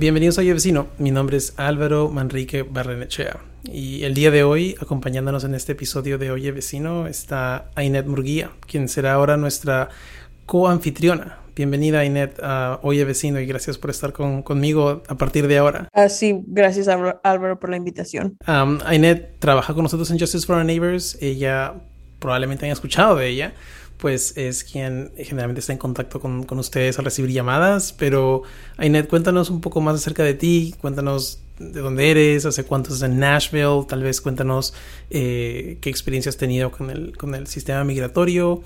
Bienvenidos a Oye Vecino. Mi nombre es Álvaro Manrique Barrenechea. Y el día de hoy, acompañándonos en este episodio de Oye Vecino, está Ainet Murguía, quien será ahora nuestra coanfitriona. Bienvenida, Ainet, a Oye Vecino y gracias por estar conmigo a partir de ahora. Ah, sí, gracias Álvaro por la invitación. Um, Ainet trabaja con nosotros en Justice for Our Neighbors. Ella probablemente han escuchado de ella pues es quien generalmente está en contacto con, ustedes al recibir llamadas. Pero, Ainet, cuéntanos un poco más acerca de ti, cuéntanos de dónde eres, hace cuánto estás en Nashville, tal vez cuéntanos eh, qué experiencia has tenido con el, con el sistema migratorio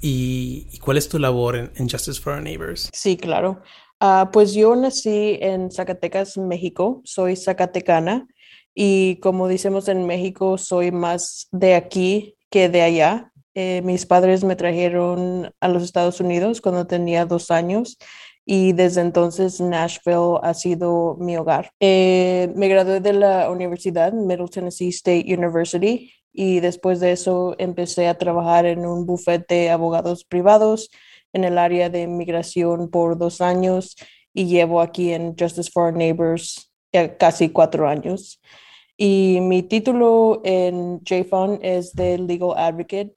y, cuál es tu labor en, Justice for Our Neighbors. Sí, claro. Ah, pues yo nací en Zacatecas, México, soy zacatecana y como decimos en México, soy más de aquí que de allá. Eh, mis padres me trajeron a los Estados Unidos cuando tenía dos años y desde entonces Nashville ha sido mi hogar. Eh, me gradué de la universidad, Middle Tennessee State University, y después de eso empecé a trabajar en un bufete de abogados privados en el área de inmigración por dos años y llevo aquí en Justice for Our Neighbors casi cuatro años. Y mi título en JFON es de Legal Advocate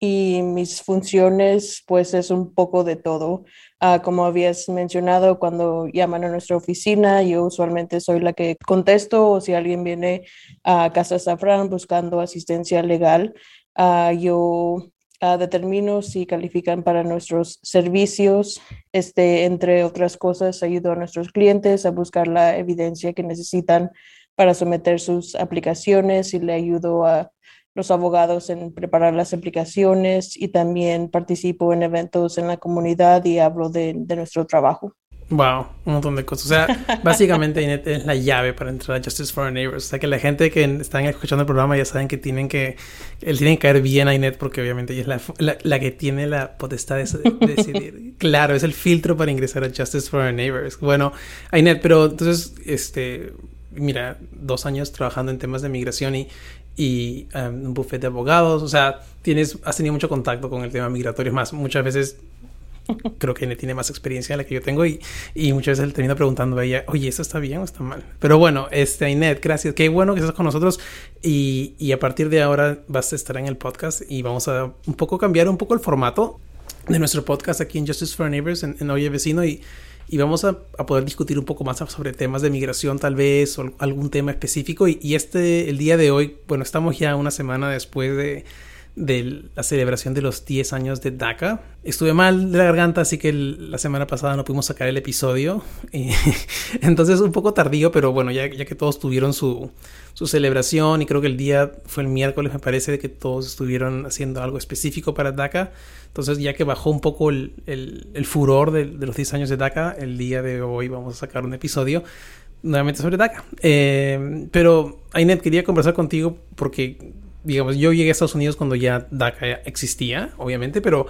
y mis funciones pues es un poco de todo. Ah, como habías mencionado, cuando llaman a nuestra oficina, yo usualmente soy la que contesto o si alguien viene a Casa Safran buscando asistencia legal, uh, yo uh, determino si califican para nuestros servicios. Este, entre otras cosas, ayudo a nuestros clientes a buscar la evidencia que necesitan para someter sus aplicaciones y le ayudo a los abogados en preparar las aplicaciones y también participo en eventos en la comunidad y hablo de, nuestro trabajo. Wow, un montón de cosas. O sea, básicamente Inet es la llave para entrar a Justice for Our Neighbors. O sea, que la gente que están escuchando el programa ya saben que tienen que, él tiene que caer bien a Inet porque obviamente ella es la, la, que tiene la potestad de, decidir. claro, es el filtro para ingresar a Justice for Our Neighbors. Bueno, Inet, pero entonces, este, mira, dos años trabajando en temas de migración y y em, un buffet de abogados. O sea, tienes, has tenido mucho contacto con el tema migratorio. más, muchas veces creo que tiene más experiencia de la que yo tengo y, y muchas veces le termino preguntando a ella, oye, ¿esto está bien o está mal? Pero bueno, este, Inet, gracias. Qué bueno que estás con nosotros y, y a partir de ahora vas a estar en el podcast y vamos a un poco cambiar un poco el formato de nuestro podcast aquí en Justice for Neighbors, en, en Oye Vecino y y vamos a, poder discutir un poco más sobre temas de migración tal vez o algún tema específico. Y, y, este el día de hoy bueno estamos ya una semana después de de la celebración de los 10 años de DACA. Estuve mal de la garganta, así que la semana pasada no pudimos sacar el episodio. entonces un poco tardío, pero bueno, ya, ya que todos tuvieron su, su, celebración y creo que el día fue el miércoles, me parece, de que todos estuvieron haciendo algo específico para DACA. Entonces ya que bajó un poco el, el, furor de, los 10 años de DACA, el día de hoy vamos a sacar un episodio nuevamente sobre DACA. Eh, pero, Ainet, quería conversar contigo porque digamos, yo llegué a Estados Unidos cuando ya DACA existía, obviamente, pero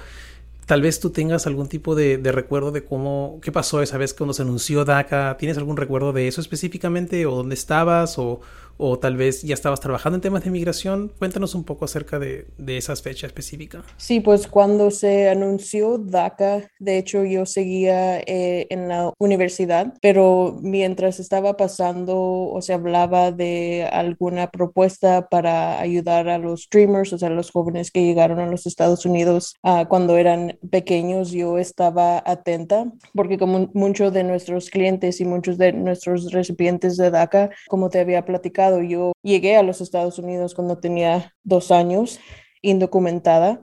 tal vez tú tengas algún tipo de, recuerdo de cómo, qué pasó esa vez cuando se anunció DACA. ¿Tienes algún recuerdo de eso específicamente? ¿O dónde estabas? ¿O, o tal vez ya estabas trabajando en temas de migración. Cuéntanos un poco acerca de, de esas fechas específicas. Sí, pues cuando se anunció DACA, de hecho yo seguía eh, en la universidad, pero mientras estaba pasando o se hablaba de alguna propuesta para ayudar a los streamers, o sea, los jóvenes que llegaron a los Estados Unidos uh, cuando eran pequeños, yo estaba atenta porque como muchos de nuestros clientes y muchos de nuestros recipientes de DACA, como te había platicado, yo llegué a los Estados Unidos cuando tenía dos años, indocumentada,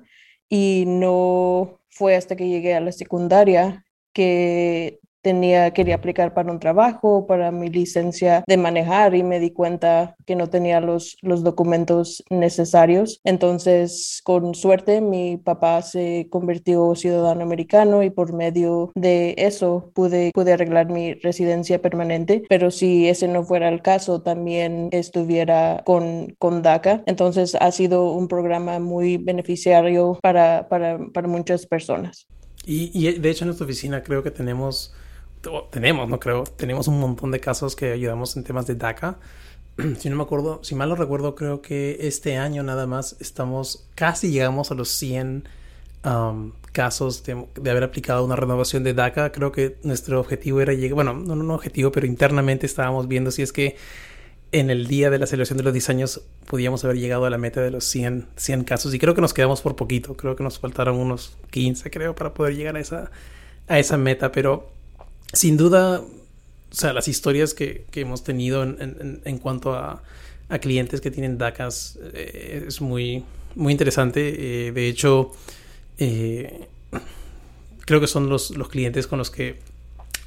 y no fue hasta que llegué a la secundaria que tenía, quería aplicar para un trabajo, para mi licencia de manejar y me di cuenta que no tenía los, los documentos necesarios. Entonces, con suerte, mi papá se convirtió ciudadano americano y por medio de eso pude, pude arreglar mi residencia permanente. Pero si ese no fuera el caso, también estuviera con, con DACA. Entonces, ha sido un programa muy beneficiario para, para, para muchas personas. Y, y, de hecho en nuestra oficina creo que tenemos, tenemos, no creo, tenemos un montón de casos que ayudamos en temas de DACA. Si no me acuerdo, si mal no recuerdo, creo que este año nada más estamos, casi llegamos a los 100 um, casos de, de, haber aplicado una renovación de DACA. Creo que nuestro objetivo era llegar, bueno, no, no un objetivo, pero internamente estábamos viendo si es que en el día de la celebración de los 10 años podíamos haber llegado a la meta de los 100, 100 casos y creo que nos quedamos por poquito, creo que nos faltaron unos 15 creo para poder llegar a esa, a esa meta, pero sin duda, o sea, las historias que, que hemos tenido en, en, cuanto a, a, clientes que tienen DACAs eh, es muy, muy interesante, eh, de hecho, eh, creo que son los, los clientes con los que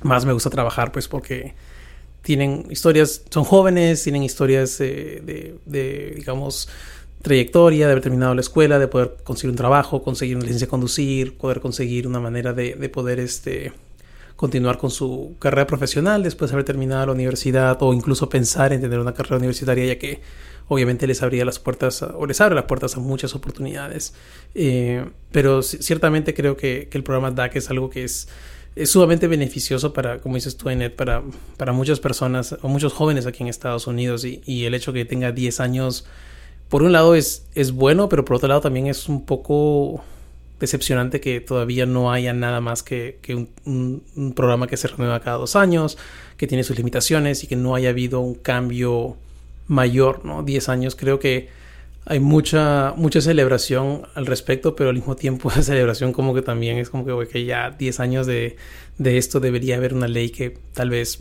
más me gusta trabajar, pues porque tienen historias, son jóvenes, tienen historias eh, de, de, digamos, trayectoria, de haber terminado la escuela, de poder conseguir un trabajo, conseguir una licencia de conducir, poder conseguir una manera de, de poder este, continuar con su carrera profesional después de haber terminado la universidad o incluso pensar en tener una carrera universitaria ya que obviamente les abría las puertas o les abre las puertas a muchas oportunidades. Eh, pero ciertamente creo que, que el programa DAC es algo que es sumamente beneficioso para, como dices tú, Enet, para, para muchas personas o muchos jóvenes aquí en Estados Unidos y, y, el hecho que tenga 10 años, por un lado es, es bueno, pero por otro lado también es un poco decepcionante que todavía no haya nada más que, un, programa que se renueva cada dos años, que tiene sus limitaciones y que no haya habido un cambio mayor, ¿no? 10 años creo que hay mucha, mucha celebración al respecto, pero al mismo tiempo esa celebración como que también es como que, ya 10 años de, de, esto debería haber una ley que tal vez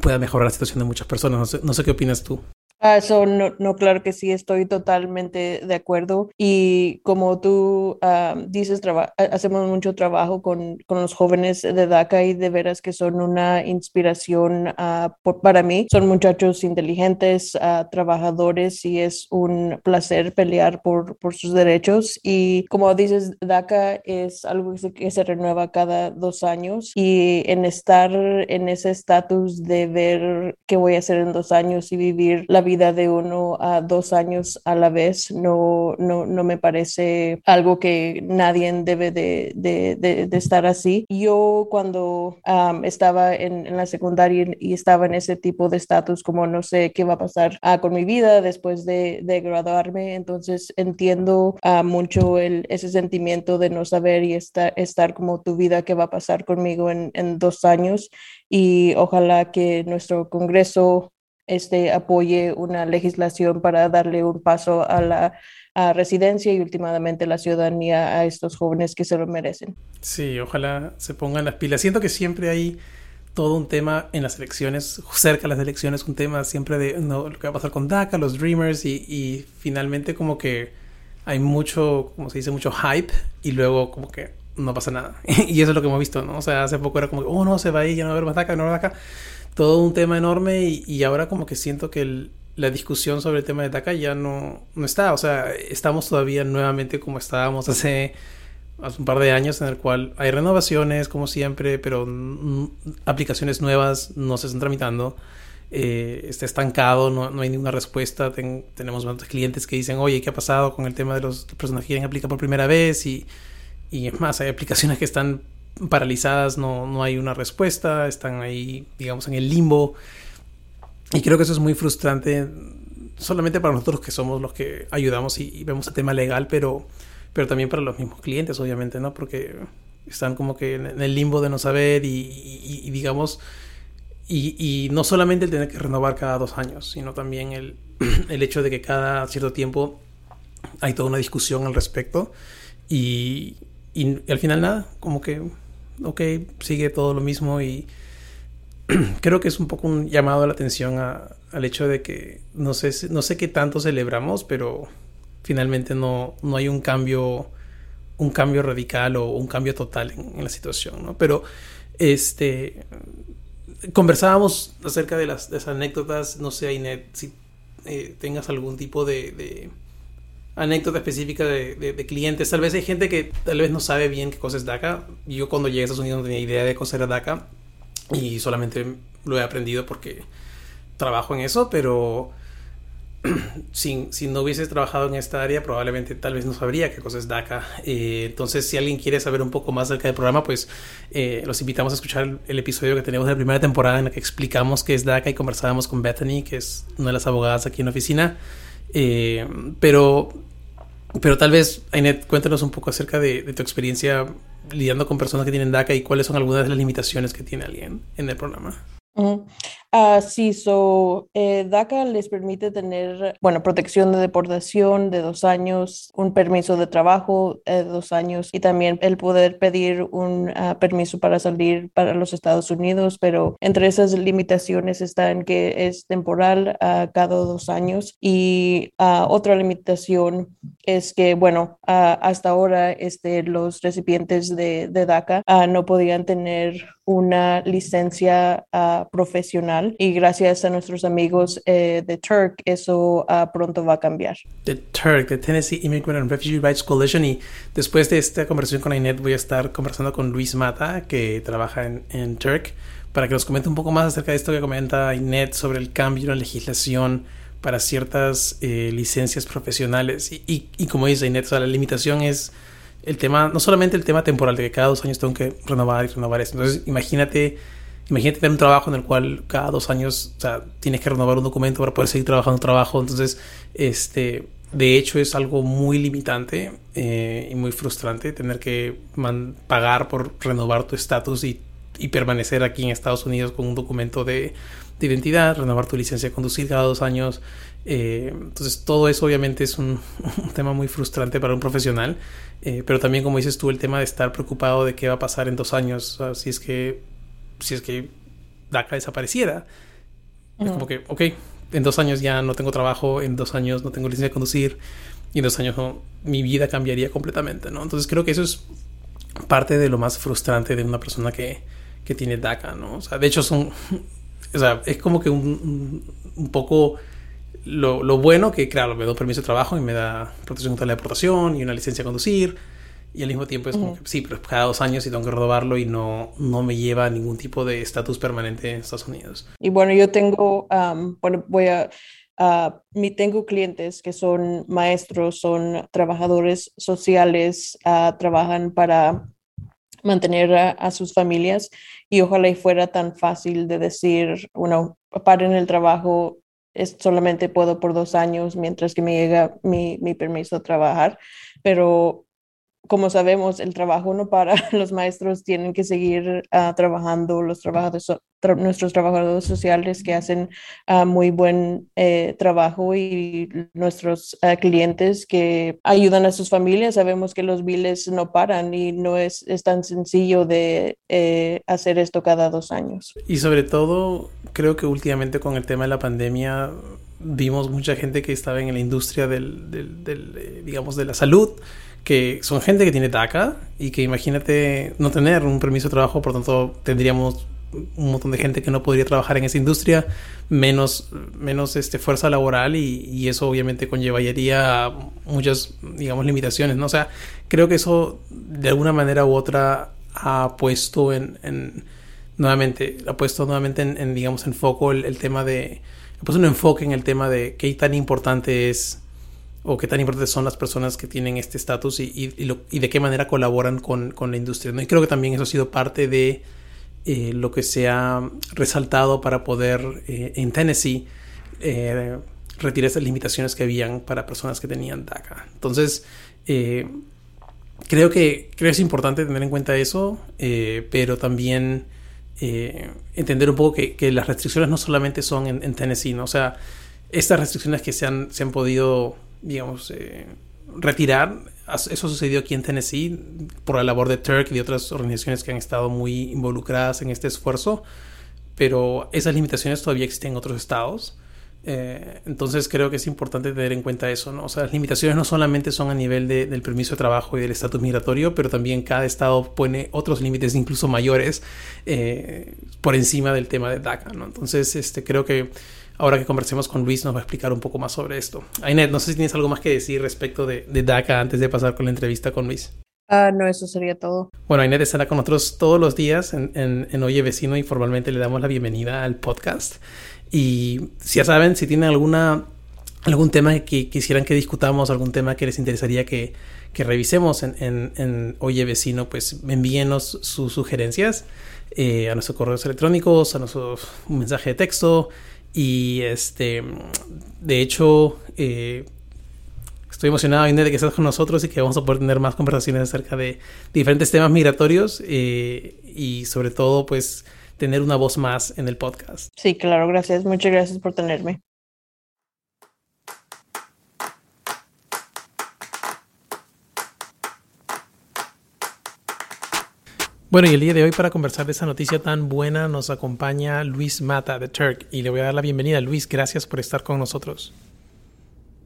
pueda mejorar la situación de muchas personas. No sé, no sé qué opinas tú. Ah, eso no, no, claro que sí, estoy totalmente de acuerdo. Y como tú uh, dices, hacemos mucho trabajo con, con, los jóvenes de DACA y de veras que son una inspiración uh, por, para mí. Son muchachos inteligentes, uh, trabajadores y es un placer pelear por, por, sus derechos. Y como dices, DACA es algo que se renueva cada dos años y en estar en ese estatus de ver qué voy a hacer en dos años y vivir la vida de uno a dos años a la vez no, no, no me parece algo que nadie debe de, de, de, estar así. Yo cuando estaba en, la secundaria y estaba en ese tipo de estatus como no sé qué va a pasar uh, con mi vida después de, graduarme, entonces entiendo uh, mucho ese sentimiento de no saber y estar, estar como tu vida, qué va a pasar conmigo en dos años y ojalá que nuestro Congreso este, apoye una legislación para darle un paso a la a residencia y últimamente la ciudadanía a estos jóvenes que se lo merecen. Sí, ojalá se pongan las pilas. Siento que siempre hay todo un tema en las elecciones, cerca de las elecciones, un tema siempre de no, lo que va a pasar con DACA, los Dreamers y, y finalmente como que hay mucho, como se dice, mucho hype y luego como que no pasa nada. y eso es lo que hemos visto, ¿no? O sea, hace poco era como, oh no, se va a ir, ya no va a haber más DACA, no va a DACA todo un tema enorme y, y ahora como que siento que la discusión sobre el tema de DACA ya no, no está. O sea, estamos todavía nuevamente como estábamos hace, hace un par de años en el cual hay renovaciones como siempre, pero aplicaciones nuevas no se están tramitando. Eh, está estancado, no, no, hay ninguna respuesta. Ten, tenemos muchos clientes que dicen, oye, ¿qué ha pasado con el tema de los personas que quieren aplicar por primera vez? Y, y es más, hay aplicaciones que están paralizadas, no, no hay una respuesta, están ahí, digamos, en el limbo. Y creo que eso es muy frustrante, solamente para nosotros que somos los que ayudamos y, vemos el tema legal, pero, pero también para los mismos clientes, obviamente, ¿no? Porque están como que en, el limbo de no saber y, y, y digamos, y, no solamente el tener que renovar cada dos años, sino también el, el hecho de que cada cierto tiempo hay toda una discusión al respecto y al final nada, como que ok, sigue todo lo mismo y creo que es un poco un llamado a la atención a, al hecho de que no sé, no sé qué tanto celebramos, pero finalmente no, no hay un cambio, un cambio radical o un cambio total en, la situación, ¿no? Pero este, conversábamos acerca de las, anécdotas, no sé, Inet, si eh, tengas algún tipo de, anécdota específica de, clientes. Tal vez hay gente que tal vez no sabe bien qué cosa es DACA. Yo cuando llegué a Estados Unidos no tenía idea de qué cosa era DACA y solamente lo he aprendido porque trabajo en eso, pero si, si, no hubieses trabajado en esta área, probablemente tal vez no sabría qué cosa es DACA. Eh, entonces, si alguien quiere saber un poco más acerca del programa, pues eh, los invitamos a escuchar el, episodio que tenemos de la primera temporada en la que explicamos qué es DACA y conversábamos con Bethany, que es una de las abogadas aquí en la oficina. Eh, pero, pero tal vez, Ainet, cuéntanos un poco acerca de, tu experiencia lidiando con personas que tienen DACA y cuáles son algunas de las limitaciones que tiene alguien en el programa. Uh, sí, so, DACA les permite tener, bueno, protección de deportación de dos años, un permiso de trabajo de dos años y también el poder pedir un ah, permiso para salir para los Estados Unidos, pero entre esas limitaciones está en que es temporal a cada dos años y ah, otra limitación es que, bueno, hasta ahora este, los recipientes de, de DACA no podían tener una licencia profesional y gracias a nuestros amigos eh, de Turk eso uh, pronto va a cambiar. The Turk, the Tennessee Immigrant and Refugee Rights Coalition y después de esta conversación con Inet voy a estar conversando con Luis Mata que trabaja en, en Turk para que nos comente un poco más acerca de esto que comenta Inet sobre el cambio en la legislación para ciertas eh, licencias profesionales y, y, y, como dice Inet, o la limitación es el tema, no solamente el tema temporal de que cada dos años tengo que renovar y renovar esto. Entonces, imagínate Imagínate tener un trabajo en el cual cada dos años tienes que renovar un documento para poder seguir trabajando un trabajo. Entonces, este, de hecho, es algo muy limitante eh, y muy frustrante tener que pagar por renovar tu estatus y, permanecer aquí en Estados Unidos con un documento de, identidad, renovar tu licencia de conducir cada dos años. Eh, entonces, todo eso obviamente es un, tema muy frustrante para un profesional. Eh, pero también, como dices tú, el tema de estar preocupado de qué va a pasar en dos años. si es que si es que DACA desapareciera. Es como que, ok, en dos años ya no tengo trabajo, en dos años no tengo licencia de conducir, y en dos años mi vida cambiaría completamente, ¿no? Entonces creo que eso es parte de lo más frustrante de una persona que, que tiene DACA, ¿no? O sea, de hecho son, o sea, es como que un, un poco lo, lo, bueno que, claro, me da permiso de trabajo y me da protección contra la deportación y una licencia de conducir, y al mismo tiempo es como que sí, pero cada dos años y tengo que renovarlo y no, no me lleva a ningún tipo de estatus permanente en Estados Unidos. Y bueno, yo tengo, bueno, voy a, uh, tengo clientes que son maestros, son trabajadores sociales, uh, trabajan para mantener a, sus familias y ojalá y fuera tan fácil de decir, bueno, paren el trabajo, es, solamente puedo por dos años mientras que me llega mi, mi permiso de trabajar, pero como sabemos, el trabajo no para, los maestros tienen que seguir ah, trabajando, los trabajadores, nuestros trabajadores sociales que hacen uh, muy buen eh, trabajo y nuestros ah, clientes que ayudan a sus familias. Sabemos que los biles no paran y no es, es tan sencillo de eh, hacer esto cada dos años. Y sobre todo, creo que últimamente con el tema de la pandemia vimos mucha gente que estaba en la industria del, del, del eh, digamos, de la salud que son gente que tiene DACA y que imagínate no tener un permiso de trabajo, por tanto tendríamos un montón de gente que no podría trabajar en esa industria, menos, menos este, fuerza laboral y, eso obviamente conllevaría muchas, digamos, limitaciones, ¿no? O sea, creo que eso de alguna manera u otra ha puesto en, en nuevamente, ha puesto nuevamente en, digamos, en foco el, el tema de, ha puesto un enfoque en el tema de qué tan importante es o qué tan importantes son las personas que tienen este estatus y, y, de qué manera colaboran con, con la industria. ¿no? Y creo que también eso ha sido parte de eh, lo que se ha resaltado para poder eh, en Tennessee eh, retirar esas limitaciones que habían para personas que tenían DACA. Entonces, creo, que, creo es importante tener en cuenta eso, pero también entender un poco que, que, las restricciones no solamente son en, en Tennessee, ¿no? o sea, estas restricciones que se han, se han podido digamos, eh, retirar. Eso sucedió aquí en Tennessee por la labor de Turk y de otras organizaciones que han estado muy involucradas en este esfuerzo, pero esas limitaciones todavía existen en otros estados. Eh, entonces creo que es importante tener en cuenta eso, ¿no? O sea, las limitaciones no solamente son a nivel del permiso de trabajo y del estatus migratorio, pero también cada estado pone otros límites incluso mayores eh, por encima del tema de DACA, ¿no? Entonces, este, creo que ahora que conversemos con Luis nos va a explicar un poco más sobre esto. Ainet, no sé si tienes algo más que decir respecto de, de DACA antes de pasar con la entrevista con Luis. Ah, no, eso sería todo. Bueno, Ainet estará con nosotros todos los días en, en, en Oye Vecino y formalmente le damos la bienvenida al podcast. Y si ya saben, si tienen alguna, algún tema que quisieran que discutamos, algún tema que les interesaría que, que revisemos en, en, en, Oye Vecino, pues envíenos sus sugerencias eh, a nuestros correos electrónicos, a nuestro mensaje de texto. Y este, de hecho, eh, estoy emocionado de que estés con nosotros y que vamos a poder tener más conversaciones acerca de diferentes temas migratorios eh, y sobre todo, pues, tener una voz más en el podcast. Sí, claro, gracias. Muchas gracias por tenerme. Bueno, y el día de hoy para conversar de esa noticia tan buena nos acompaña Luis Mata de Turk y le voy a dar la bienvenida. Luis, gracias por estar con nosotros.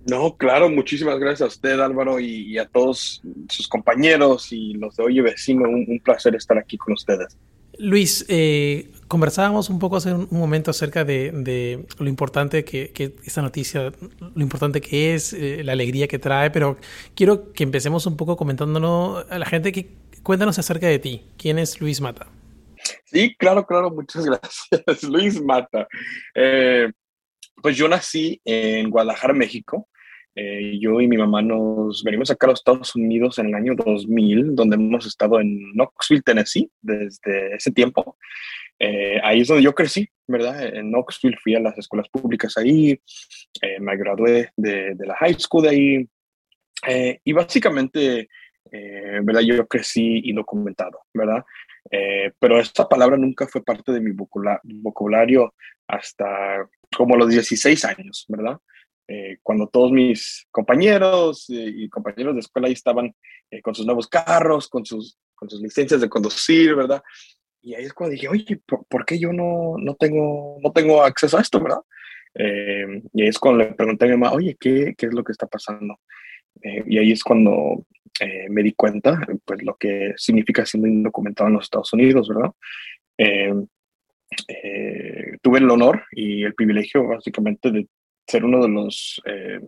No, claro, muchísimas gracias a usted Álvaro y, y a todos sus compañeros y los de Oye Vecino. Un, un placer estar aquí con ustedes. Luis, eh, conversábamos un poco hace un momento acerca de, de lo importante que, que, esta noticia, lo importante que es, eh, la alegría que trae, pero quiero que empecemos un poco comentándonos a la gente que cuéntanos acerca de ti. ¿Quién es Luis Mata? Sí, claro, claro, muchas gracias. Luis Mata. Eh, pues yo nací en Guadalajara, México. Eh, yo y mi mamá nos venimos acá a los Estados Unidos en el año 2000, donde hemos estado en Knoxville, Tennessee, desde ese tiempo. Eh, ahí es donde yo crecí, ¿verdad? En Knoxville fui a las escuelas públicas ahí, eh, me gradué de, de, la high school de ahí. Eh, y básicamente, ¿verdad? Yo crecí indocumentado, ¿verdad? pero esta palabra nunca fue parte de mi vocabulario hasta como los 16 años, ¿verdad? Eh, cuando todos mis compañeros eh, y compañeros de escuela ahí estaban eh, con sus nuevos carros, con sus, con sus licencias de conducir, ¿verdad? Y ahí es cuando dije, oye, ¿por, ¿por qué yo no, no, tengo, no tengo acceso a esto, verdad? y ahí es cuando le pregunté a mi mamá, oye, ¿qué, qué es lo que está pasando? y ahí es cuando me di cuenta, pues, lo que significa siendo indocumentado en los Estados Unidos, ¿verdad? tuve el honor y el privilegio, básicamente, de ser uno de los eh,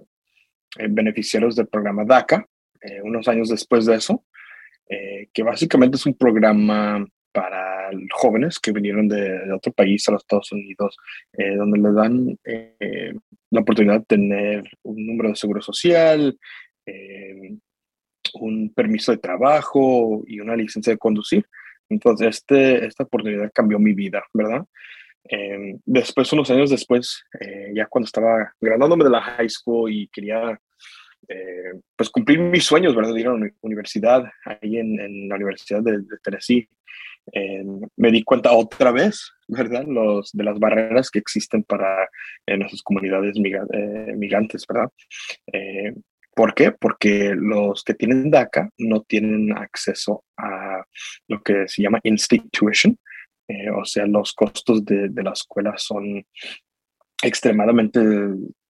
eh, beneficiarios del programa DACA, eh, unos años después de eso, eh, que básicamente es un programa para jóvenes que vinieron de, de otro país a los Estados Unidos, eh, donde les dan la oportunidad de tener un número de seguro social, un permiso de trabajo y una licencia de conducir. Entonces, este, esta oportunidad cambió mi vida, ¿verdad? Eh, después, unos años después, eh, ya cuando estaba graduándome de la high school y quería eh, pues cumplir mis sueños, ¿verdad? De ir a la universidad, ahí en, la Universidad de, Tennessee, me di cuenta otra vez, ¿verdad? Los, de las barreras que existen para nuestras comunidades migra migrantes, ¿verdad? ¿Por qué? Porque los que tienen DACA no tienen acceso a lo que se llama in-state tuition, eh, o sea, los costos de, de, la escuela son extremadamente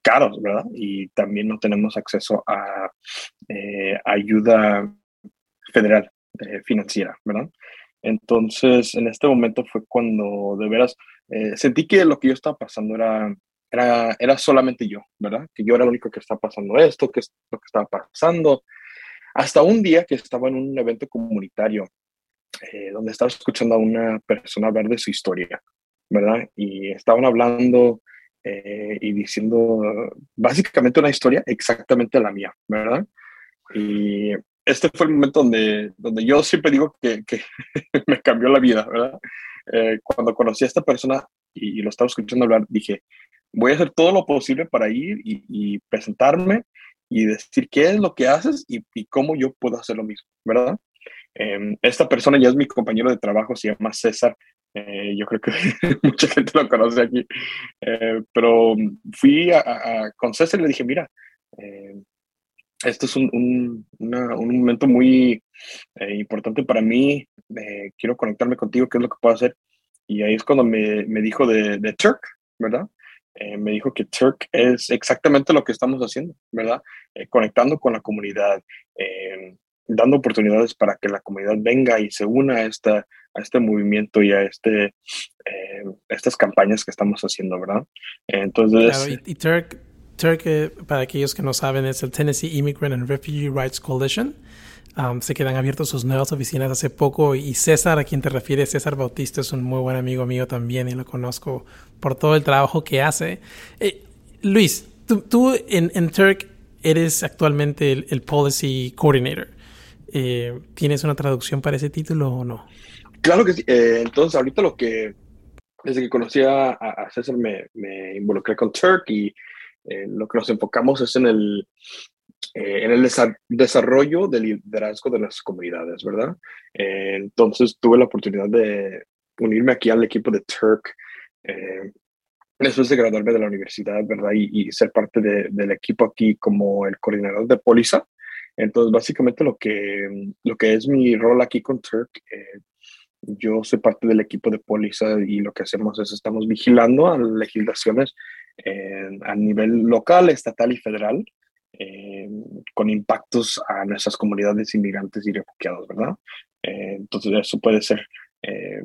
caros, ¿verdad? Y también no tenemos acceso a eh, ayuda federal eh, financiera, ¿verdad? Entonces, en este momento fue cuando de veras sentí que lo que yo estaba pasando era, era, era solamente yo, ¿verdad? Que yo era el único que estaba pasando esto, que es lo que estaba pasando. Hasta un día que estaba en un evento comunitario eh, donde estaba escuchando a una persona hablar de su historia, ¿verdad? Y estaban hablando eh, y diciendo básicamente una historia exactamente la mía, ¿verdad? Y este fue el momento donde, donde yo siempre digo que, que me cambió la vida, ¿verdad? Eh, cuando conocí a esta persona y, y, lo estaba escuchando hablar, dije, voy a hacer todo lo posible para ir y, y presentarme y decir qué es lo que haces y, y, cómo yo puedo hacer lo mismo, ¿verdad? Eh, esta persona ya es mi compañero de trabajo, se llama César. Eh, yo creo que mucha gente lo conoce aquí. Eh, pero fui a, a, con César y le dije, mira, eh, esto es un, un, una, un momento muy importante para mí. quiero conectarme contigo, ¿qué es lo que puedo hacer? Y ahí es cuando me, me dijo de, de Turk, ¿verdad? Eh, me dijo que Turk es exactamente lo que estamos haciendo, ¿verdad? Eh, conectando con la comunidad, eh, dando oportunidades para que la comunidad venga y se una a, esta, a este movimiento y a este, estas campañas que estamos haciendo, ¿verdad? Entonces... Claro, y, Turk, Turk para aquellos que no saben, es el Tennessee Immigrant and Refugee Rights Coalition se quedan abiertos sus nuevas oficinas hace poco y César, a quien te refieres, César Bautista, es un muy buen amigo mío también y lo conozco por todo el trabajo que hace. Eh, Luis, tú, en, en, Turk eres actualmente el, Policy Coordinator. Eh, ¿Tienes una traducción para ese título o no? Claro que sí. Eh, entonces, ahorita lo que, desde que conocí a, César, me, me, involucré con Turk y lo que nos enfocamos es en el eh, en el desarrollo del liderazgo de las comunidades, ¿verdad? Eh, entonces tuve la oportunidad de unirme aquí al equipo de Turk eh, después de graduarme de la universidad, ¿verdad? Y, ser parte del equipo aquí como el coordinador de póliza. Entonces, básicamente lo que, lo que es mi rol aquí con Turk, yo soy parte del equipo de póliza y lo que hacemos es estamos vigilando a legislaciones a nivel local, estatal y federal eh, con impactos a nuestras comunidades inmigrantes y refugiados, ¿verdad? Eh, entonces eso puede ser eh,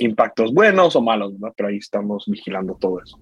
impactos buenos o malos, ¿verdad? Pero ahí estamos vigilando todo eso.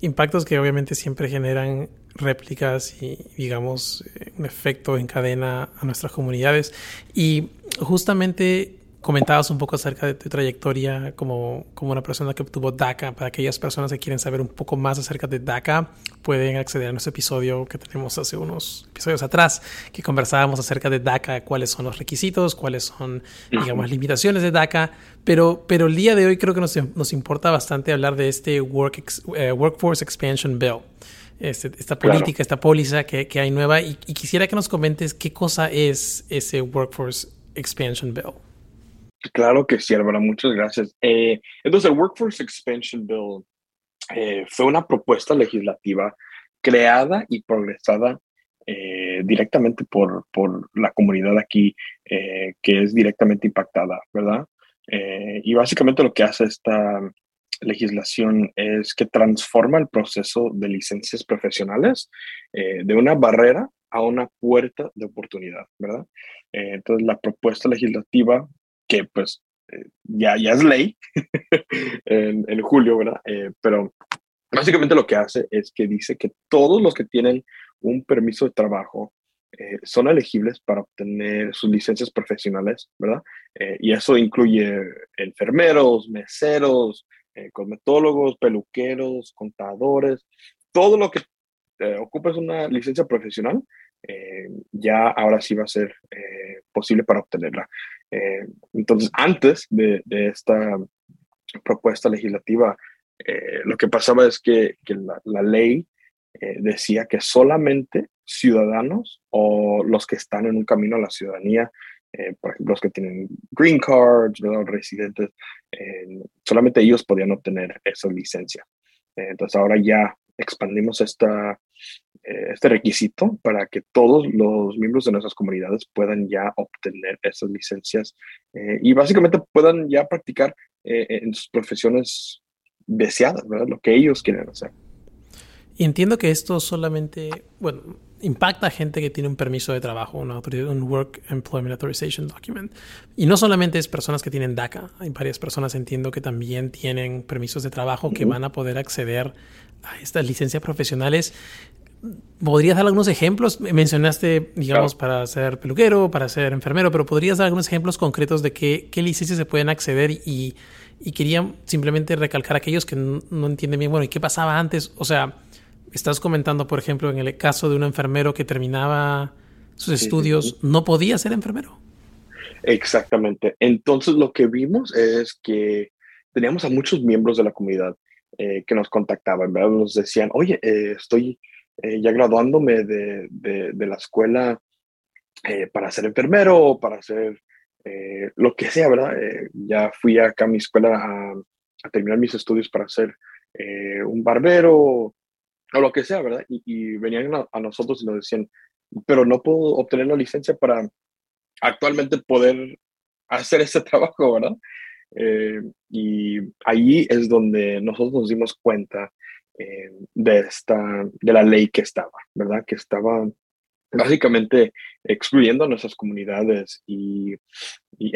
Impactos que obviamente siempre generan réplicas y, digamos, un efecto en cadena a nuestras comunidades. Y justamente comentabas un poco acerca de tu trayectoria como, como una persona que obtuvo DACA. Para aquellas personas que quieren saber un poco más acerca de DACA, pueden acceder a nuestro episodio que tenemos hace unos episodios atrás, que conversábamos acerca de DACA, cuáles son los requisitos, cuáles son, digamos, las limitaciones de DACA. Pero, pero el día de hoy creo que nos, nos importa bastante hablar de este work eh, Workforce Expansion Bill. Este, esta política, esta póliza que, que hay nueva y, y quisiera que nos comentes qué cosa es ese Workforce Expansion Bill. Claro que sí, Álvaro, muchas gracias. Eh, entonces, el Workforce Expansion Bill eh, fue una propuesta legislativa creada y progresada eh, directamente por, por, la comunidad aquí, que es directamente impactada, ¿verdad? y básicamente lo que hace esta legislación es que transforma el proceso de licencias profesionales de una barrera a una puerta de oportunidad, ¿verdad? entonces, la propuesta legislativa que pues eh, ya, ya es ley en, julio, ¿verdad? Eh, pero básicamente lo que hace es que dice que todos los que tienen un permiso de trabajo eh, son elegibles para obtener sus licencias profesionales, ¿verdad? y eso incluye enfermeros, meseros, cosmetólogos, peluqueros, contadores, todo lo que ocupes una licencia profesional, ya ahora sí va a ser posible para obtenerla. Eh, entonces, antes de, esta propuesta legislativa, eh, lo que pasaba es que, la, ley eh, decía que solamente ciudadanos o los que están en un camino a la ciudadanía, por ejemplo, los que tienen green cards, residentes, solamente ellos podían obtener esa licencia. entonces, ahora ya expandimos esta, este requisito para que todos los miembros de nuestras comunidades puedan ya obtener esas licencias eh, y básicamente puedan ya practicar eh, en sus profesiones deseadas, ¿verdad? Lo que ellos quieren hacer. Y entiendo que esto solamente, bueno, impacta a gente que tiene un permiso de trabajo, una un Work Employment Authorization Document. Y no solamente es personas que tienen DACA, hay varias personas, entiendo, que también tienen permisos de trabajo que van a poder acceder a estas licencias profesionales. ¿Podrías dar algunos ejemplos? Mencionaste, digamos, para ser peluquero, para ser enfermero, pero ¿podrías dar algunos ejemplos concretos de qué, qué licencias se pueden acceder? Y, y quería simplemente recalcar a aquellos que no, entienden bien, bueno, ¿y qué pasaba antes? O sea, estás comentando, por ejemplo, en el caso de un enfermero que terminaba sus estudios, no podía ser enfermero. Exactamente. Entonces, lo que vimos es que teníamos a muchos miembros de la comunidad eh, que nos contactaban, ¿verdad? Nos decían, oye, eh, estoy eh, ya graduándome de, de, la escuela para ser enfermero para ser lo que sea, ¿verdad? ya fui acá a mi escuela a, a terminar mis estudios para ser un barbero o lo que sea, ¿verdad? Y, venían a, a, nosotros y nos decían, pero no puedo obtener la licencia para actualmente poder hacer ese trabajo, ¿verdad? y ahí es donde nosotros nos dimos cuenta de, esta, de la ley que estaba, ¿verdad? Que estaba básicamente excluyendo a nuestras comunidades. Y,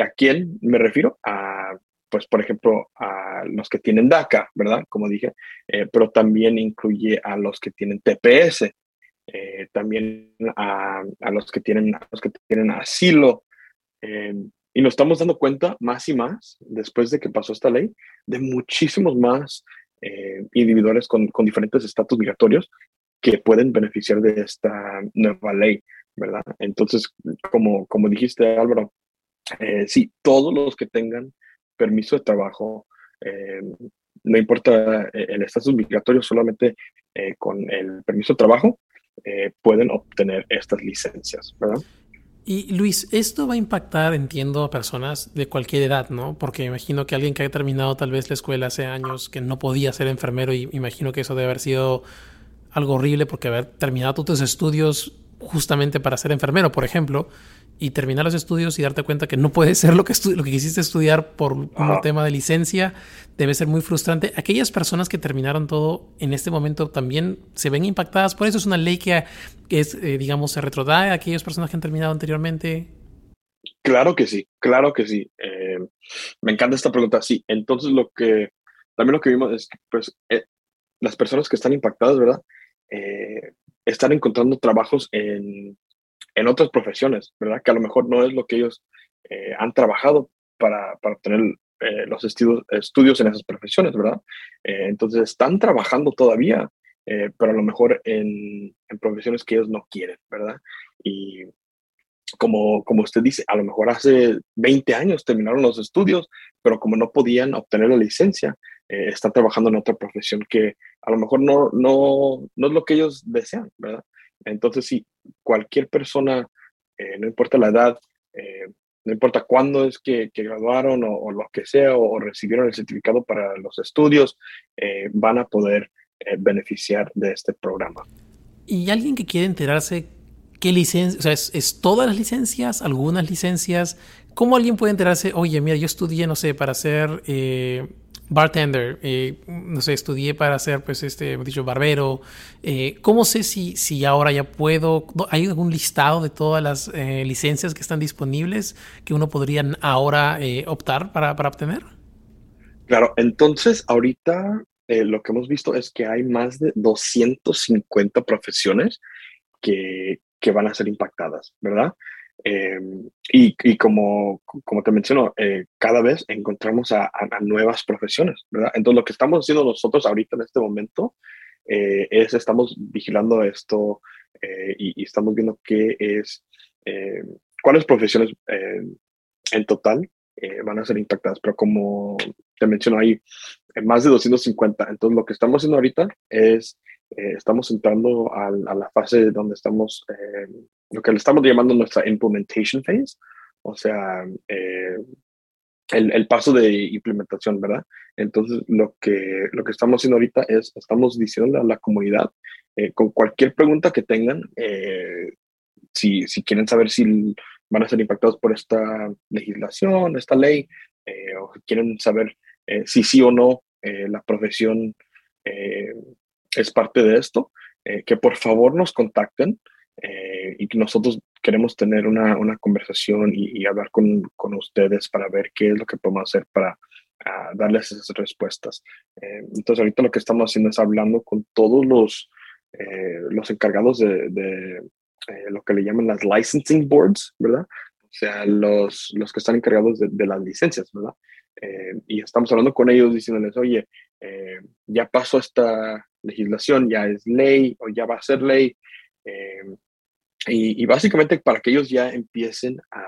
a quién me refiero? A, pues, por ejemplo, a los que tienen DACA, ¿verdad? Como dije, eh, pero también incluye a los que tienen TPS, eh, también a, a, los que tienen, a los que tienen asilo. Eh, y nos estamos dando cuenta más y más, después de que pasó esta ley, de muchísimos más individuales con, diferentes estatus migratorios que pueden beneficiar de esta nueva ley, ¿verdad? Entonces, como, como dijiste, Álvaro, eh, sí, todos los que tengan permiso de trabajo, eh, no importa eh, el estatus migratorio, solamente con el permiso de trabajo pueden obtener estas licencias, ¿verdad? Y Luis, esto va a impactar, entiendo, a personas de cualquier edad, ¿no? Porque imagino que alguien que haya terminado tal vez la escuela hace años, que no podía ser enfermero, y imagino que eso debe haber sido algo horrible porque haber terminado tus estudios justamente para ser enfermero, por ejemplo, y terminar los estudios y darte cuenta que no puedes ser lo que, lo que quisiste estudiar por un tema de licencia, debe ser muy frustrante. Aquellas personas que terminaron todo en este momento también se ven impactadas. Por eso es una ley que, es, eh, digamos, se retrodae a aquellas personas que han terminado anteriormente. Claro que sí, claro que sí. Eh, me encanta esta pregunta. Sí, entonces lo que también lo que vimos es que pues, eh, las personas que están impactadas, ¿verdad? están encontrando trabajos en, en, otras profesiones, ¿verdad? Que a lo mejor no es lo que ellos eh, han trabajado para, para obtener eh, los estudios, estudios en esas profesiones, ¿verdad? Eh, entonces están trabajando todavía, pero a lo mejor en, en, profesiones que ellos no quieren, ¿verdad? Y como, como usted dice, a lo mejor hace 20 años terminaron los estudios, pero como no podían obtener la licencia, están trabajando en otra profesión que a lo mejor no, no, no es lo que ellos desean, ¿verdad? Entonces, sí, cualquier persona, eh, no importa la edad, eh, no importa cuándo es que, que graduaron o, lo que sea, o, recibieron el certificado para los estudios, eh, van a poder beneficiar de este programa. Y alguien que quiere enterarse qué licencia, o sea, ¿es, ¿es, todas las licencias, algunas licencias? ¿Cómo alguien puede enterarse, oye, mira, yo estudié, no sé, para ser bartender, eh, no sé, estudié para ser, pues, este, dicho, barbero. Eh, ¿Cómo sé si, si ahora ya puedo? ¿Hay algún listado de todas las eh, licencias que están disponibles que uno podría ahora eh, optar para, para, obtener? Claro, entonces ahorita lo que hemos visto es que hay más de 250 profesiones que, que van a ser impactadas, ¿verdad? Eh, y, y, como, como te menciono, eh, cada vez encontramos a, a, nuevas profesiones, ¿verdad? Entonces, lo que estamos haciendo nosotros ahorita en este momento eh, es, estamos vigilando esto eh, y, y, estamos viendo qué es, eh, cuáles profesiones en total van a ser impactadas. Pero como te menciono, hay más de 250. Entonces, lo que estamos haciendo ahorita es eh, estamos entrando a, a, la fase donde estamos, eh, lo que le estamos llamando nuestra implementation phase, o sea, eh, el, el, paso de implementación, ¿verdad? Entonces, lo que, lo que estamos haciendo ahorita es, estamos diciendo a la comunidad, eh, con cualquier pregunta que tengan, eh, si, si quieren saber si van a ser impactados por esta legislación, esta ley, o quieren saber si sí o no la profesión es parte de esto, que por favor nos contacten eh, y nosotros queremos tener una, una conversación y, y hablar con, con, ustedes para ver qué es lo que podemos hacer para uh, darles esas respuestas. Eh, entonces ahorita lo que estamos haciendo es hablando con todos los, eh, los encargados de, de eh, lo que le llaman las licensing boards, ¿verdad? O sea, los, los que están encargados de, de las licencias, ¿verdad? y estamos hablando con ellos diciéndoles, oye, ya pasó esta legislación, ya es ley o ya va a ser ley. Eh, y, y, básicamente para que ellos ya empiecen a,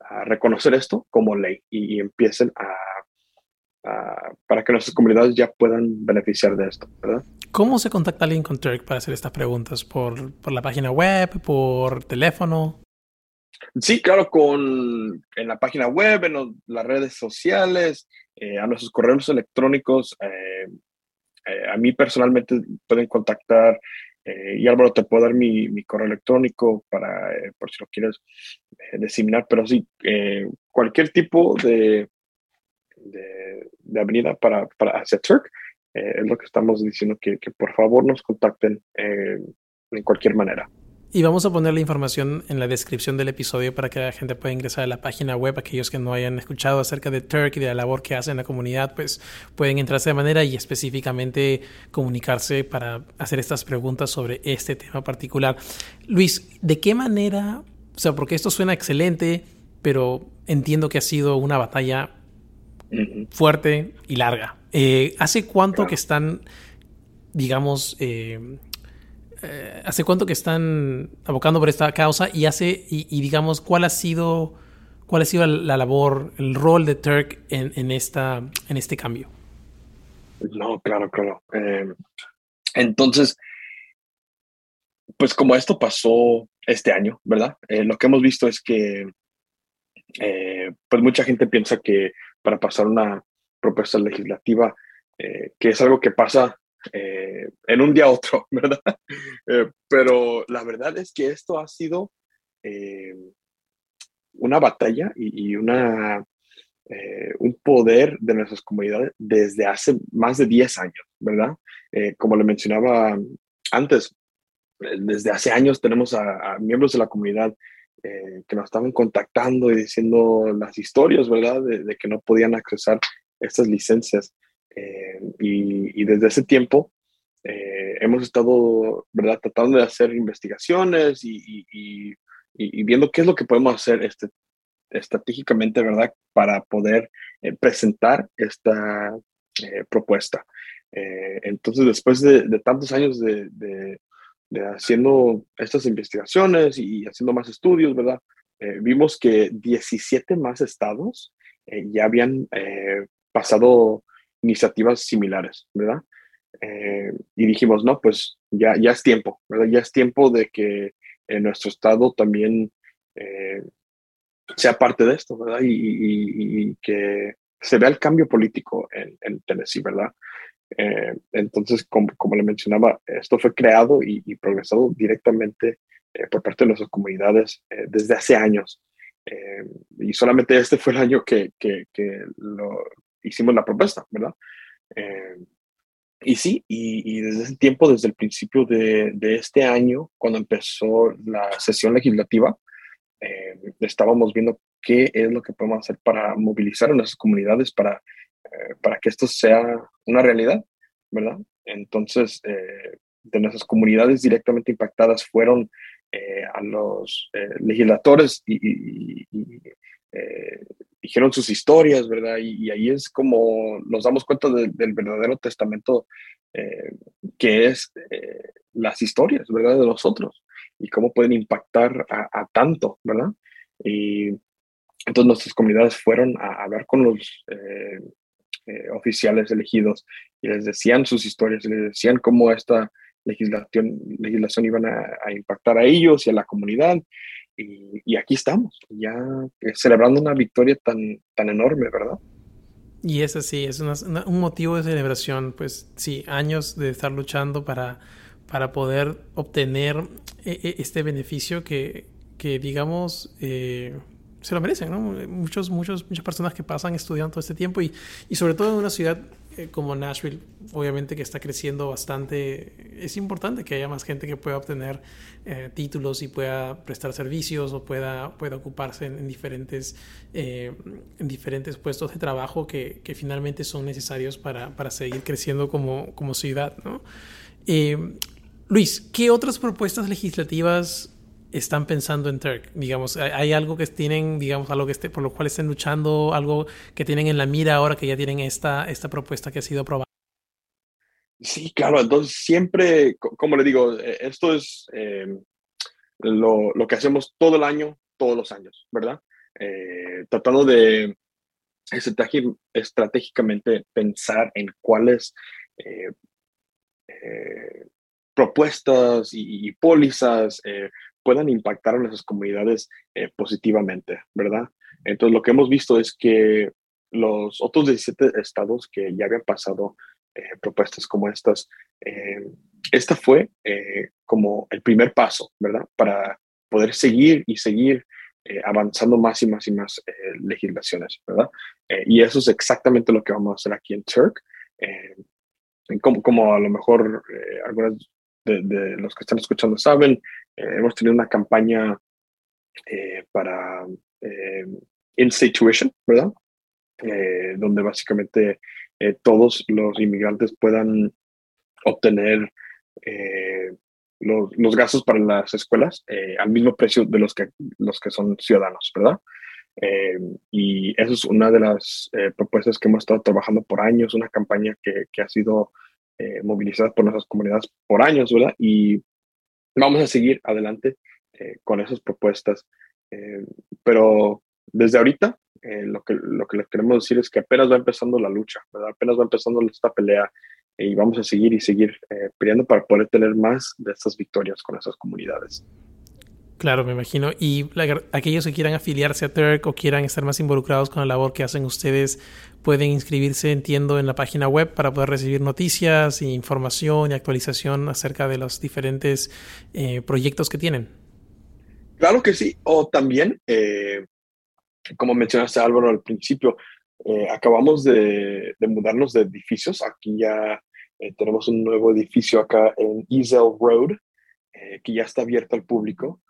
a reconocer esto como ley y, y empiecen a, a, para que nuestras comunidades ya puedan beneficiar de esto, ¿verdad? ¿Cómo se contacta alguien con Turk para hacer estas preguntas? ¿Por, por la página web? ¿Por teléfono? Sí, claro, con en la página web, en los, las redes sociales, eh, a nuestros correos electrónicos, eh, eh, a mí personalmente pueden contactar eh, y Álvaro te puedo dar mi, mi correo electrónico para eh, por si lo quieres eh, diseminar, pero sí, eh, cualquier tipo de, de, de, avenida para, para hacia Turk es lo que estamos diciendo, que, que por favor nos contacten en cualquier manera. Y vamos a poner la información en la descripción del episodio para que la gente pueda ingresar a la página web. Aquellos que no hayan escuchado acerca de Turk y de la labor que hace en la comunidad, pues pueden entrarse de manera y específicamente comunicarse para hacer estas preguntas sobre este tema particular. Luis, ¿de qué manera? O sea, porque esto suena excelente, pero entiendo que ha sido una batalla fuerte y larga. Eh, ¿Hace cuánto que están, digamos, eh, eh, ¿hace cuánto que están abocando por esta causa y hace, y, digamos, cuál ha sido, cuál ha sido la, labor, el rol de Turk en, esta, en este cambio? No, claro, claro. Em, entonces, pues como esto pasó este año, ¿verdad? Eh, lo que hemos visto es que, eh, pues mucha gente piensa que para pasar una propuesta legislativa, que es algo que pasa eh, en un día a otro, ¿verdad? Eh, pero la verdad es que esto ha sido eh, una batalla y, una, un poder de nuestras comunidades desde hace más de 10 años, ¿verdad? como le mencionaba antes, desde hace años tenemos a, miembros de la comunidad que nos estaban contactando y diciendo las historias, ¿verdad? De, de que no podían accesar estas licencias. Eh, y, desde ese tiempo eh, hemos estado, ¿verdad?, tratando de hacer investigaciones y, viendo qué es lo que podemos hacer este, estratégicamente, ¿verdad?, para poder eh, presentar esta propuesta. entonces, después de, tantos años de, de, haciendo estas investigaciones y haciendo más estudios, ¿verdad? vimos que 17 más estados ya habían pasado iniciativas similares, ¿verdad? Eh, y dijimos, no, pues ya, ya es tiempo, ¿verdad? Ya es tiempo de que en nuestro estado también eh, sea parte de esto, ¿verdad? Y, que se vea el cambio político en, Tennessee, ¿verdad? Eh, entonces, como, como, le mencionaba, esto fue creado y, progresado directamente por parte de nuestras comunidades desde hace años. y solamente este fue el año que, que, que lo, hicimos la propuesta, ¿verdad? Eh, y sí, y, desde ese tiempo, desde el principio de, este año, cuando empezó la sesión legislativa, eh, estábamos viendo qué es lo que podemos hacer para movilizar a nuestras comunidades para, eh, para que esto sea una realidad, ¿verdad? Entonces, de nuestras comunidades directamente impactadas fueron a los legisladores y dijeron sus historias, ¿verdad? Y, ahí es como nos damos cuenta del verdadero testamento eh, que es eh, las historias, ¿verdad? De nosotros y cómo pueden impactar a, tanto, ¿verdad? Y entonces nuestras comunidades fueron a hablar con los eh, oficiales elegidos y les decían sus historias, y les decían cómo esta legislación, legislación iban a impactar a ellos y a la comunidad y, aquí estamos, ya eh, celebrando una victoria tan, tan enorme, ¿verdad? Y eso sí, es un motivo de celebración, pues sí, años de estar luchando para, para poder obtener eh, eh, este beneficio que, que digamos, se lo merecen, ¿no? Muchos, muchos, muchas personas que pasan estudiando todo este tiempo y, y sobre todo en una ciudad eh, como Nashville, obviamente que está creciendo bastante, es importante que haya más gente que pueda obtener eh, títulos y pueda prestar servicios o pueda, pueda ocuparse en, diferentes, eh, en diferentes puestos de trabajo que, que finalmente son necesarios para, para, seguir creciendo como, como ciudad. ¿no? Luis, ¿qué otras propuestas legislativas están pensando en Turk? Digamos, ¿hay algo que tienen, digamos, algo que esté, por lo cual estén luchando, algo que tienen en la mira ahora que ya tienen esta, esta propuesta que ha sido aprobada? Sí, claro, entonces siempre, como le digo, eh, esto es eh, lo, lo, que hacemos todo el año, todos los años, ¿verdad? Eh, tratando de estratégicamente pensar en cuáles propuestas y, y pólizas puedan impactar a nuestras comunidades eh, positivamente, ¿verdad? Entonces, lo que hemos visto es que los otros 17 estados que ya habían pasado eh, propuestas como estas, eh, esta fue como el primer paso, ¿verdad? Para poder seguir y seguir avanzando más y más y más legislaciones, ¿verdad? y eso es exactamente lo que vamos a hacer aquí en Turk. como, como a lo mejor algunos de, los que están escuchando saben, hemos tenido una campaña para in-state tuition, ¿verdad? donde básicamente todos los inmigrantes puedan obtener los, gastos para las escuelas eh, al mismo precio de los que, los que son ciudadanos, ¿verdad? Eh, y eso es una de las eh, propuestas que hemos estado trabajando por años, una campaña que, que ha sido movilizada por nuestras comunidades por años, ¿verdad? Y vamos a seguir adelante con esas propuestas. pero desde ahorita, lo, que, lo que les queremos decir es que apenas va empezando la lucha. Apenas va empezando esta pelea y vamos a seguir y seguir eh, peleando para poder tener más de estas victorias con esas comunidades. Claro, me imagino. Y aquellos que quieran afiliarse a Turk o quieran estar más involucrados con la labor que hacen ustedes, pueden inscribirse, entiendo, en la página web para poder recibir noticias, e información y actualización acerca de los diferentes eh, proyectos que tienen. Claro que sí. O también, eh, como mencionaste Álvaro al principio, eh, acabamos de, mudarnos de edificios. Aquí ya eh, tenemos un nuevo edificio acá en Easel Road, que ya está abierto al público.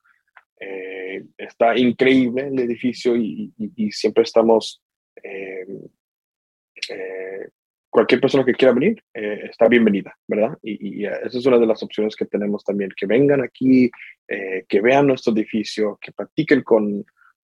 Está increíble el edificio y, siempre estamos... cualquier persona que quiera venir está bienvenida, ¿verdad? Y, esa es una de las opciones que tenemos también, que vengan aquí, que vean nuestro edificio, que practiquen con,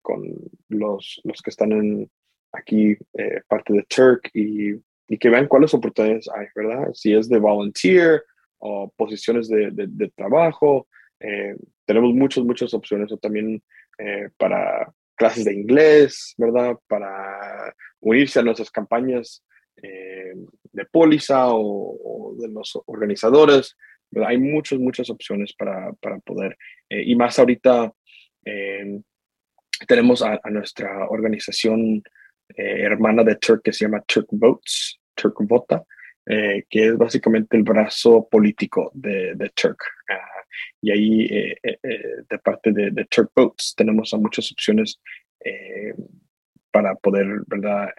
con los, los que están en, aquí eh, parte de Turk y, y, que vean cuáles oportunidades hay, ¿verdad? Si es de volunteer o posiciones de, de, trabajo, eh, tenemos muchas, muchas opciones o también eh, para clases de inglés, ¿verdad? Para unirse a nuestras campañas de póliza o, de los organizadores. Hay muchas, muchas opciones para, para poder. y más ahorita tenemos a, a, nuestra organización eh, hermana de Turk que se llama Turk Votes, Turk Vota, eh, que es básicamente el brazo político de, de Turk. Ah, y ahí, eh, de parte de, de, Turk Votes, tenemos a muchas opciones para poder ¿verdad?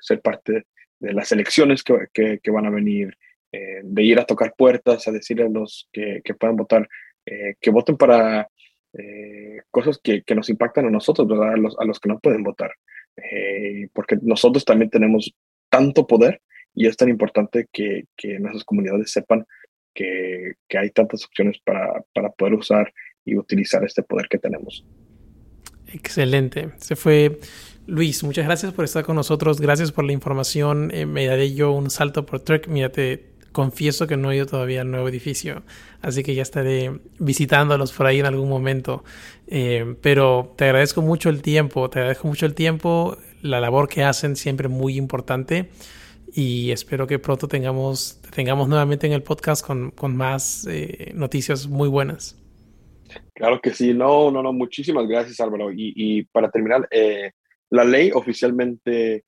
ser parte de las elecciones que, que, van a venir, de ir a tocar puertas, a decirle a los que, que puedan votar, que voten para cosas que, que, nos impactan a nosotros, ¿verdad? A los, a los que no pueden votar. Eh, porque nosotros también tenemos tanto poder y es tan importante que, que nuestras comunidades sepan que, que hay tantas opciones para, para, poder usar y utilizar este poder que tenemos. Excelente. Se fue Luis. Muchas gracias por estar con nosotros. Gracias por la información. Eh, me daré yo un salto por Turk. Mira, te confieso que no he ido todavía al nuevo edificio, así que ya estaré visitándolos por ahí en algún momento. Eh, pero te agradezco mucho el tiempo, te agradezco mucho el tiempo, la labor que hacen siempre muy importante y espero que pronto tengamos, tengamos nuevamente en el podcast con, con más eh, noticias muy buenas. Claro que sí, no, no, no, muchísimas gracias Álvaro. Y, y para terminar, eh, la ley oficialmente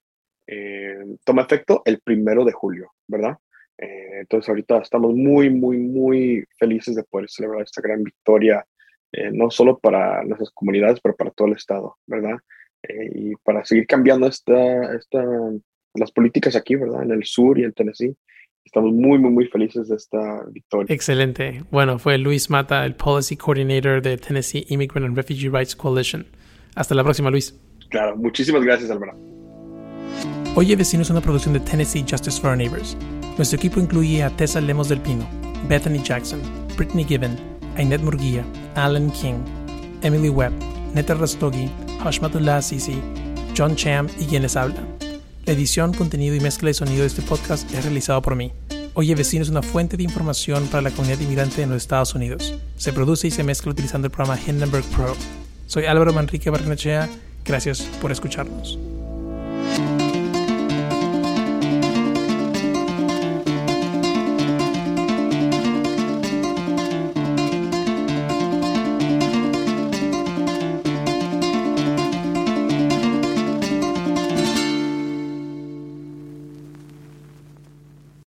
toma efecto el primero de julio, ¿verdad? entonces ahorita estamos muy, muy, muy felices de poder celebrar esta gran victoria eh, no solo para nuestras comunidades, pero para todo el Estado, ¿verdad? Eh, y para seguir cambiando esta, esta, las políticas aquí, ¿verdad? En el sur y en Tennessee. Estamos muy, muy, muy felices de esta victoria. Excelente. Bueno, fue Luis Mata, el Policy Coordinator de Tennessee Immigrant and Refugee Rights Coalition. Hasta la próxima, Luis. Claro, muchísimas gracias, Álvaro. Oye Vecino es una producción de Tennessee Justice for Our Neighbors. Nuestro equipo incluye a Tessa Lemos del Pino, Bethany Jackson, Brittany Given, Ainet Murguía, Alan King, Emily Webb, Neta Rastogi, Hashmatullah Sisi, John Cham y quien les habla. La edición, contenido y mezcla de sonido de este podcast es realizado por mí. Oye Vecino es una fuente de información para la comunidad inmigrante en los Estados Unidos. Se produce y se mezcla utilizando el programa Hindenburg Pro. Soy Álvaro Manrique Barnechea. Gracias por escucharnos.